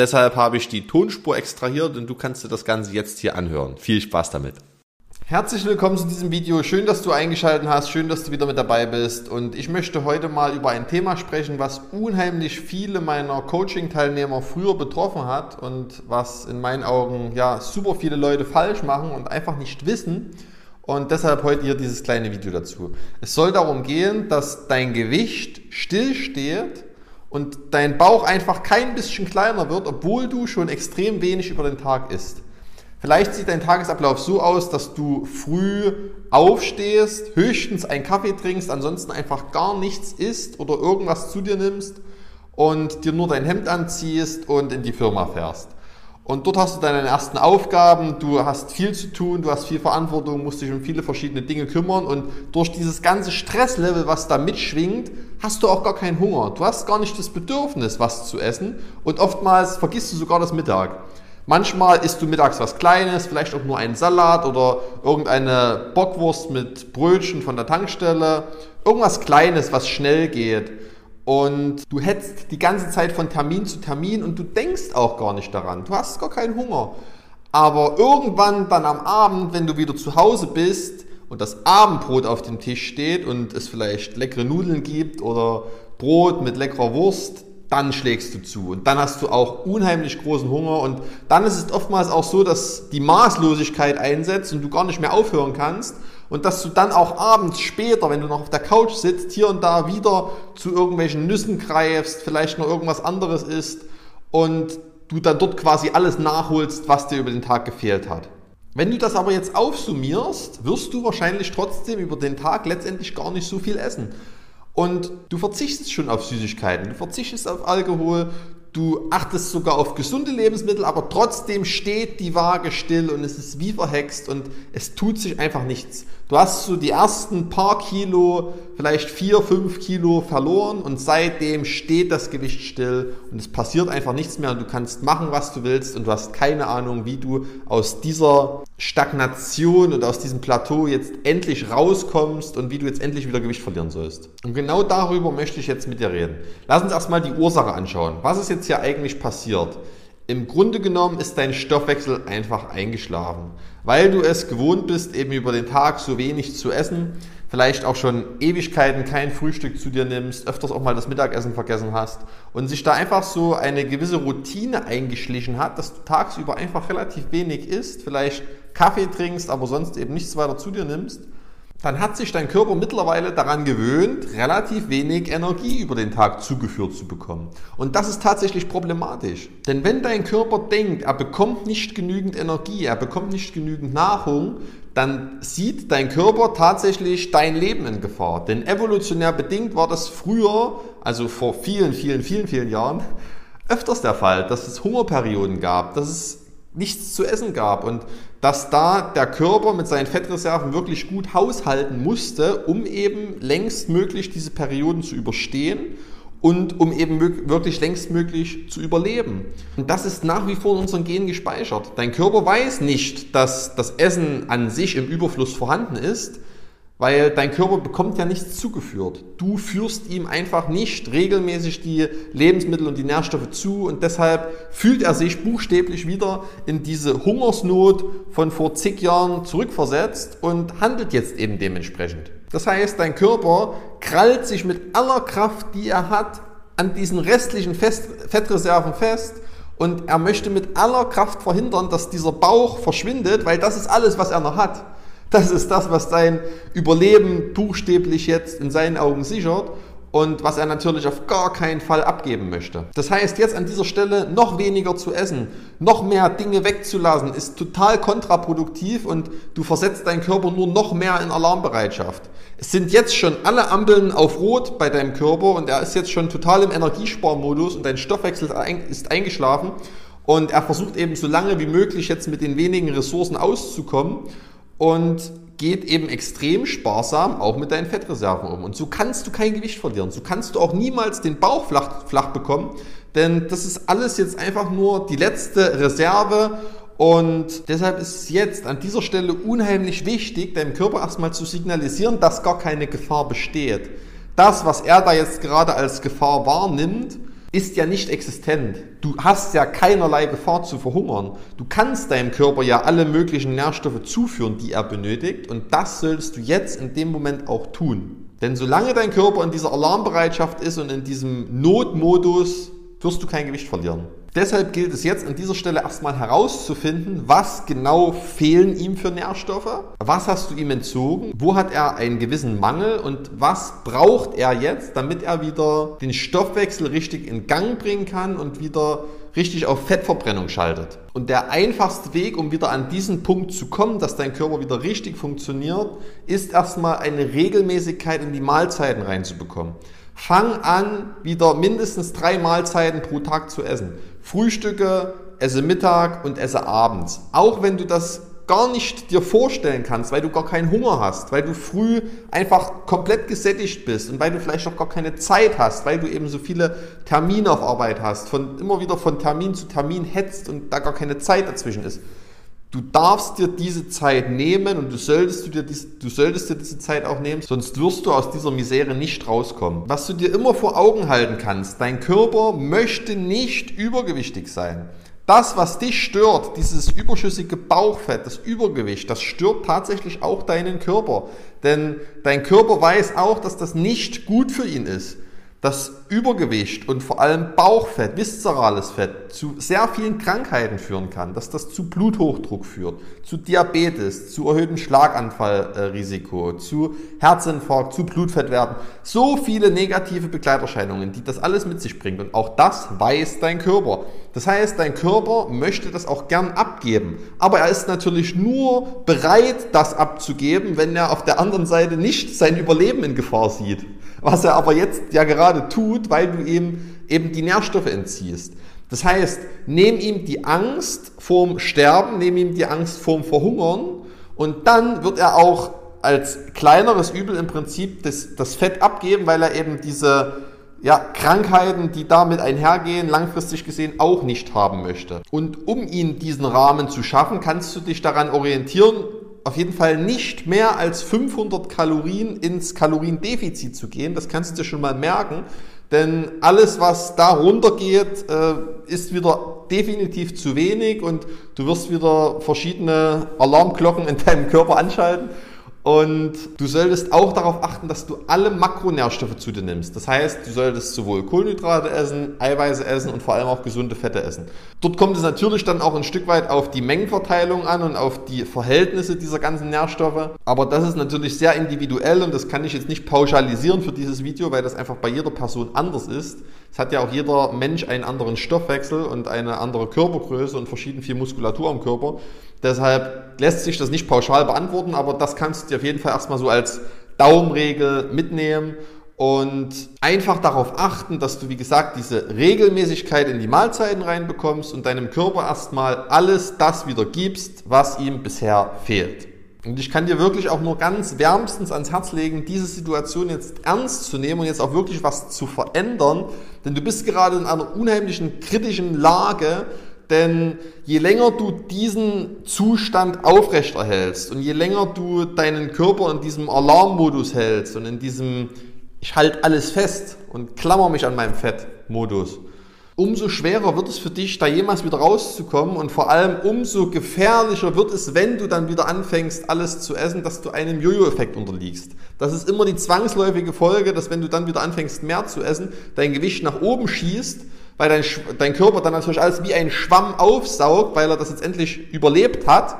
Deshalb habe ich die Tonspur extrahiert und du kannst dir das Ganze jetzt hier anhören. Viel Spaß damit. Herzlich willkommen zu diesem Video. Schön, dass du eingeschaltet hast. Schön, dass du wieder mit dabei bist. Und ich möchte heute mal über ein Thema sprechen, was unheimlich viele meiner Coaching-Teilnehmer früher betroffen hat und was in meinen Augen ja super viele Leute falsch machen und einfach nicht wissen. Und deshalb heute hier dieses kleine Video dazu. Es soll darum gehen, dass dein Gewicht stillsteht und dein Bauch einfach kein bisschen kleiner wird, obwohl du schon extrem wenig über den Tag isst. Vielleicht sieht dein Tagesablauf so aus, dass du früh aufstehst, höchstens einen Kaffee trinkst, ansonsten einfach gar nichts isst oder irgendwas zu dir nimmst und dir nur dein Hemd anziehst und in die Firma fährst. Und dort hast du deine ersten Aufgaben, du hast viel zu tun, du hast viel Verantwortung, musst dich um viele verschiedene Dinge kümmern und durch dieses ganze Stresslevel, was da mitschwingt, hast du auch gar keinen Hunger. Du hast gar nicht das Bedürfnis, was zu essen und oftmals vergisst du sogar das Mittag. Manchmal isst du mittags was Kleines, vielleicht auch nur einen Salat oder irgendeine Bockwurst mit Brötchen von der Tankstelle. Irgendwas Kleines, was schnell geht und du hetzt die ganze Zeit von Termin zu Termin und du denkst auch gar nicht daran. Du hast gar keinen Hunger. Aber irgendwann dann am Abend, wenn du wieder zu Hause bist und das Abendbrot auf dem Tisch steht und es vielleicht leckere Nudeln gibt oder Brot mit leckerer Wurst, dann schlägst du zu und dann hast du auch unheimlich großen Hunger und dann ist es oftmals auch so, dass die Maßlosigkeit einsetzt und du gar nicht mehr aufhören kannst und dass du dann auch abends später, wenn du noch auf der Couch sitzt, hier und da wieder zu irgendwelchen Nüssen greifst, vielleicht noch irgendwas anderes isst und du dann dort quasi alles nachholst, was dir über den Tag gefehlt hat. Wenn du das aber jetzt aufsummierst, wirst du wahrscheinlich trotzdem über den Tag letztendlich gar nicht so viel essen. Und du verzichtest schon auf Süßigkeiten, du verzichtest auf Alkohol, du achtest sogar auf gesunde Lebensmittel, aber trotzdem steht die Waage still und es ist wie verhext und es tut sich einfach nichts. Du hast so die ersten paar Kilo, vielleicht vier, fünf Kilo verloren und seitdem steht das Gewicht still und es passiert einfach nichts mehr und du kannst machen, was du willst und du hast keine Ahnung, wie du aus dieser Stagnation und aus diesem Plateau jetzt endlich rauskommst und wie du jetzt endlich wieder Gewicht verlieren sollst. Und genau darüber möchte ich jetzt mit dir reden. Lass uns erstmal die Ursache anschauen. Was ist jetzt hier eigentlich passiert? Im Grunde genommen ist dein Stoffwechsel einfach eingeschlafen, weil du es gewohnt bist, eben über den Tag so wenig zu essen, vielleicht auch schon Ewigkeiten kein Frühstück zu dir nimmst, öfters auch mal das Mittagessen vergessen hast und sich da einfach so eine gewisse Routine eingeschlichen hat, dass du tagsüber einfach relativ wenig isst, vielleicht Kaffee trinkst, aber sonst eben nichts weiter zu dir nimmst dann hat sich dein Körper mittlerweile daran gewöhnt, relativ wenig Energie über den Tag zugeführt zu bekommen. Und das ist tatsächlich problematisch. Denn wenn dein Körper denkt, er bekommt nicht genügend Energie, er bekommt nicht genügend Nahrung, dann sieht dein Körper tatsächlich dein Leben in Gefahr. Denn evolutionär bedingt war das früher, also vor vielen, vielen, vielen, vielen Jahren, öfters der Fall, dass es Hungerperioden gab, dass es nichts zu essen gab und dass da der Körper mit seinen Fettreserven wirklich gut haushalten musste, um eben längstmöglich diese Perioden zu überstehen und um eben wirklich längstmöglich zu überleben. Und das ist nach wie vor in unseren Genen gespeichert. Dein Körper weiß nicht, dass das Essen an sich im Überfluss vorhanden ist, weil dein Körper bekommt ja nichts zugeführt. Du führst ihm einfach nicht regelmäßig die Lebensmittel und die Nährstoffe zu und deshalb fühlt er sich buchstäblich wieder in diese Hungersnot von vor zig Jahren zurückversetzt und handelt jetzt eben dementsprechend. Das heißt, dein Körper krallt sich mit aller Kraft, die er hat, an diesen restlichen Fettreserven fest und er möchte mit aller Kraft verhindern, dass dieser Bauch verschwindet, weil das ist alles, was er noch hat. Das ist das, was sein Überleben buchstäblich jetzt in seinen Augen sichert und was er natürlich auf gar keinen Fall abgeben möchte. Das heißt, jetzt an dieser Stelle noch weniger zu essen, noch mehr Dinge wegzulassen, ist total kontraproduktiv und du versetzt deinen Körper nur noch mehr in Alarmbereitschaft. Es sind jetzt schon alle Ampeln auf Rot bei deinem Körper und er ist jetzt schon total im Energiesparmodus und dein Stoffwechsel ist eingeschlafen Und er versucht eben so lange wie möglich jetzt mit den wenigen Ressourcen auszukommen und geht eben extrem sparsam auch mit deinen Fettreserven um. Und so kannst du kein Gewicht verlieren. So kannst du auch niemals den Bauch flach, flach bekommen, denn das ist alles jetzt einfach nur die letzte Reserve und deshalb ist es jetzt an dieser Stelle unheimlich wichtig, deinem Körper erstmal zu signalisieren, dass gar keine Gefahr besteht. Das, was er da jetzt gerade als Gefahr wahrnimmt, ist ja nicht existent. Du hast ja keinerlei Gefahr zu verhungern. Du kannst deinem Körper ja alle möglichen Nährstoffe zuführen, die er benötigt. Und das solltest du jetzt in dem Moment auch tun. Denn solange dein Körper in dieser Alarmbereitschaft ist und in diesem Notmodus, wirst du kein Gewicht verlieren. Deshalb gilt es jetzt an dieser Stelle erstmal herauszufinden, was genau fehlen ihm für Nährstoffe, was hast du ihm entzogen, wo hat er einen gewissen Mangel? Und was braucht er jetzt, damit er wieder den Stoffwechsel richtig in Gang bringen kann und wieder richtig auf Fettverbrennung schaltet. Und der einfachste Weg, um wieder an diesen Punkt zu kommen, dass dein Körper wieder richtig funktioniert, ist erstmal eine Regelmäßigkeit in die Mahlzeiten reinzubekommen. Fang an, wieder mindestens drei Mahlzeiten pro Tag zu essen. Frühstücke, esse Mittag und esse abends. Auch wenn du das gar nicht dir vorstellen kannst, weil du gar keinen Hunger hast, weil du früh einfach komplett gesättigt bist und weil du vielleicht auch gar keine Zeit hast, weil du eben so viele Termine auf Arbeit hast, von immer wieder von Termin zu Termin hetzt und da gar keine Zeit dazwischen ist. Du darfst dir diese Zeit nehmen und du solltest, du dir, diese, du solltest dir diese Zeit auch nehmen, sonst wirst du aus dieser Misere nicht rauskommen. Was du dir immer vor Augen halten kannst, dein Körper möchte nicht übergewichtig sein. Das, was dich stört, dieses überschüssige Bauchfett, das Übergewicht, das stört tatsächlich auch deinen Körper. Denn dein Körper weiß auch, dass das nicht gut für ihn ist dass Übergewicht und vor allem Bauchfett, viszerales Fett zu sehr vielen Krankheiten führen kann, dass das zu Bluthochdruck führt, zu Diabetes, zu erhöhtem Schlaganfallrisiko, zu Herzinfarkt, zu Blutfettwerten. So viele negative Begleiterscheinungen, die das alles mit sich bringt. Und auch das weiß dein Körper. Das heißt, dein Körper möchte das auch gern abgeben. Aber er ist natürlich nur bereit, das abzugeben, wenn er auf der anderen Seite nicht sein Überleben in Gefahr sieht was er aber jetzt ja gerade tut, weil du ihm eben die Nährstoffe entziehst. Das heißt, nehm ihm die Angst vorm Sterben, nehm ihm die Angst vorm Verhungern und dann wird er auch als kleineres Übel im Prinzip das, das Fett abgeben, weil er eben diese ja, Krankheiten, die damit einhergehen, langfristig gesehen auch nicht haben möchte. Und um ihn diesen Rahmen zu schaffen, kannst du dich daran orientieren, auf jeden Fall nicht mehr als 500 Kalorien ins Kaloriendefizit zu gehen. Das kannst du schon mal merken. Denn alles, was da runtergeht, äh, ist wieder definitiv zu wenig und du wirst wieder verschiedene Alarmglocken in deinem Körper anschalten und du solltest auch darauf achten, dass du alle Makronährstoffe zu dir nimmst. Das heißt, du solltest sowohl Kohlenhydrate essen, Eiweiße essen und vor allem auch gesunde Fette essen. Dort kommt es natürlich dann auch ein Stück weit auf die Mengenverteilung an und auf die Verhältnisse dieser ganzen Nährstoffe. Aber das ist natürlich sehr individuell und das kann ich jetzt nicht pauschalisieren für dieses Video, weil das einfach bei jeder Person anders ist. Es hat ja auch jeder Mensch einen anderen Stoffwechsel und eine andere Körpergröße und verschieden viel Muskulatur am Körper. Deshalb lässt sich das nicht pauschal beantworten, aber das kannst du dir auf jeden Fall erstmal so als Daumenregel mitnehmen und einfach darauf achten, dass du, wie gesagt, diese Regelmäßigkeit in die Mahlzeiten reinbekommst und deinem Körper erstmal alles das wieder gibst, was ihm bisher fehlt. Und ich kann dir wirklich auch nur ganz wärmstens ans Herz legen, diese Situation jetzt ernst zu nehmen und jetzt auch wirklich was zu verändern, denn du bist gerade in einer unheimlichen kritischen Lage, denn je länger du diesen Zustand aufrechterhältst und je länger du deinen Körper in diesem Alarmmodus hältst und in diesem ich halte alles fest und klammer mich an meinem Fett-Modus, umso schwerer wird es für dich, da jemals wieder rauszukommen und vor allem umso gefährlicher wird es, wenn du dann wieder anfängst, alles zu essen, dass du einem Jojo-Effekt unterliegst. Das ist immer die zwangsläufige Folge, dass wenn du dann wieder anfängst, mehr zu essen, dein Gewicht nach oben schießt weil dein, dein Körper dann natürlich alles wie ein Schwamm aufsaugt, weil er das jetzt endlich überlebt hat.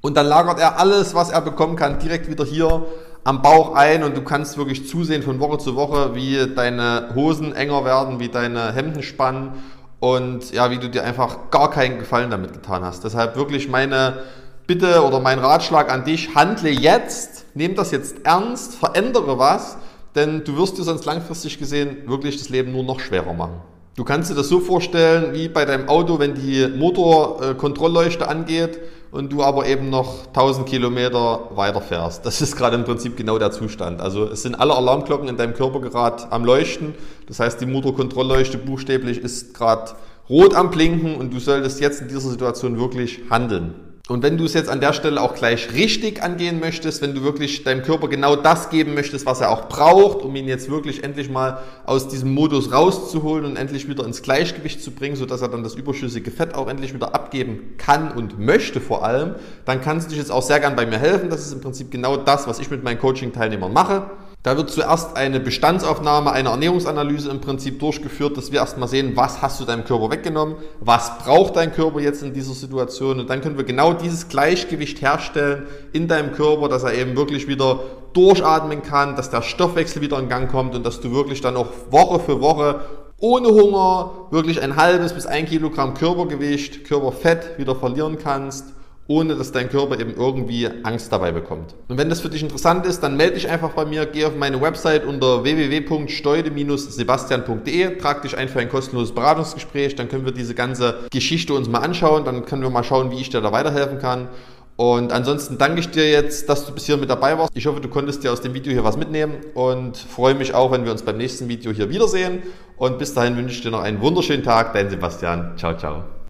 Und dann lagert er alles, was er bekommen kann, direkt wieder hier am Bauch ein und du kannst wirklich zusehen von Woche zu Woche, wie deine Hosen enger werden, wie deine Hemden spannen und ja, wie du dir einfach gar keinen Gefallen damit getan hast. Deshalb wirklich meine Bitte oder mein Ratschlag an dich, handle jetzt, nimm das jetzt ernst, verändere was, denn du wirst dir sonst langfristig gesehen wirklich das Leben nur noch schwerer machen. Du kannst dir das so vorstellen, wie bei deinem Auto, wenn die Motorkontrollleuchte angeht und du aber eben noch 1000 Kilometer weiter fährst. Das ist gerade im Prinzip genau der Zustand. Also es sind alle Alarmglocken in deinem Körper gerade am Leuchten. Das heißt, die Motorkontrollleuchte buchstäblich ist gerade rot am Blinken und du solltest jetzt in dieser Situation wirklich handeln. Und wenn du es jetzt an der Stelle auch gleich richtig angehen möchtest, wenn du wirklich deinem Körper genau das geben möchtest, was er auch braucht, um ihn jetzt wirklich endlich mal aus diesem Modus rauszuholen und endlich wieder ins Gleichgewicht zu bringen, sodass er dann das überschüssige Fett auch endlich wieder abgeben kann und möchte vor allem, dann kannst du dich jetzt auch sehr gern bei mir helfen. Das ist im Prinzip genau das, was ich mit meinen Coaching-Teilnehmern mache. Da wird zuerst eine Bestandsaufnahme, eine Ernährungsanalyse im Prinzip durchgeführt, dass wir erstmal sehen, was hast du deinem Körper weggenommen, was braucht dein Körper jetzt in dieser Situation? Und dann können wir genau dieses Gleichgewicht herstellen in deinem Körper, dass er eben wirklich wieder durchatmen kann, dass der Stoffwechsel wieder in Gang kommt und dass du wirklich dann auch Woche für Woche ohne Hunger wirklich ein halbes bis ein Kilogramm Körpergewicht, Körperfett wieder verlieren kannst ohne dass dein Körper eben irgendwie Angst dabei bekommt. Und wenn das für dich interessant ist, dann melde dich einfach bei mir, geh auf meine Website unter www.steude-sebastian.de, trag dich ein für ein kostenloses Beratungsgespräch, dann können wir diese ganze Geschichte uns mal anschauen, dann können wir mal schauen, wie ich dir da weiterhelfen kann. Und ansonsten danke ich dir jetzt, dass du bis hier mit dabei warst. Ich hoffe, du konntest dir aus dem Video hier was mitnehmen und freue mich auch, wenn wir uns beim nächsten Video hier wiedersehen. Und bis dahin wünsche ich dir noch einen wunderschönen Tag. Dein Sebastian. Ciao, ciao.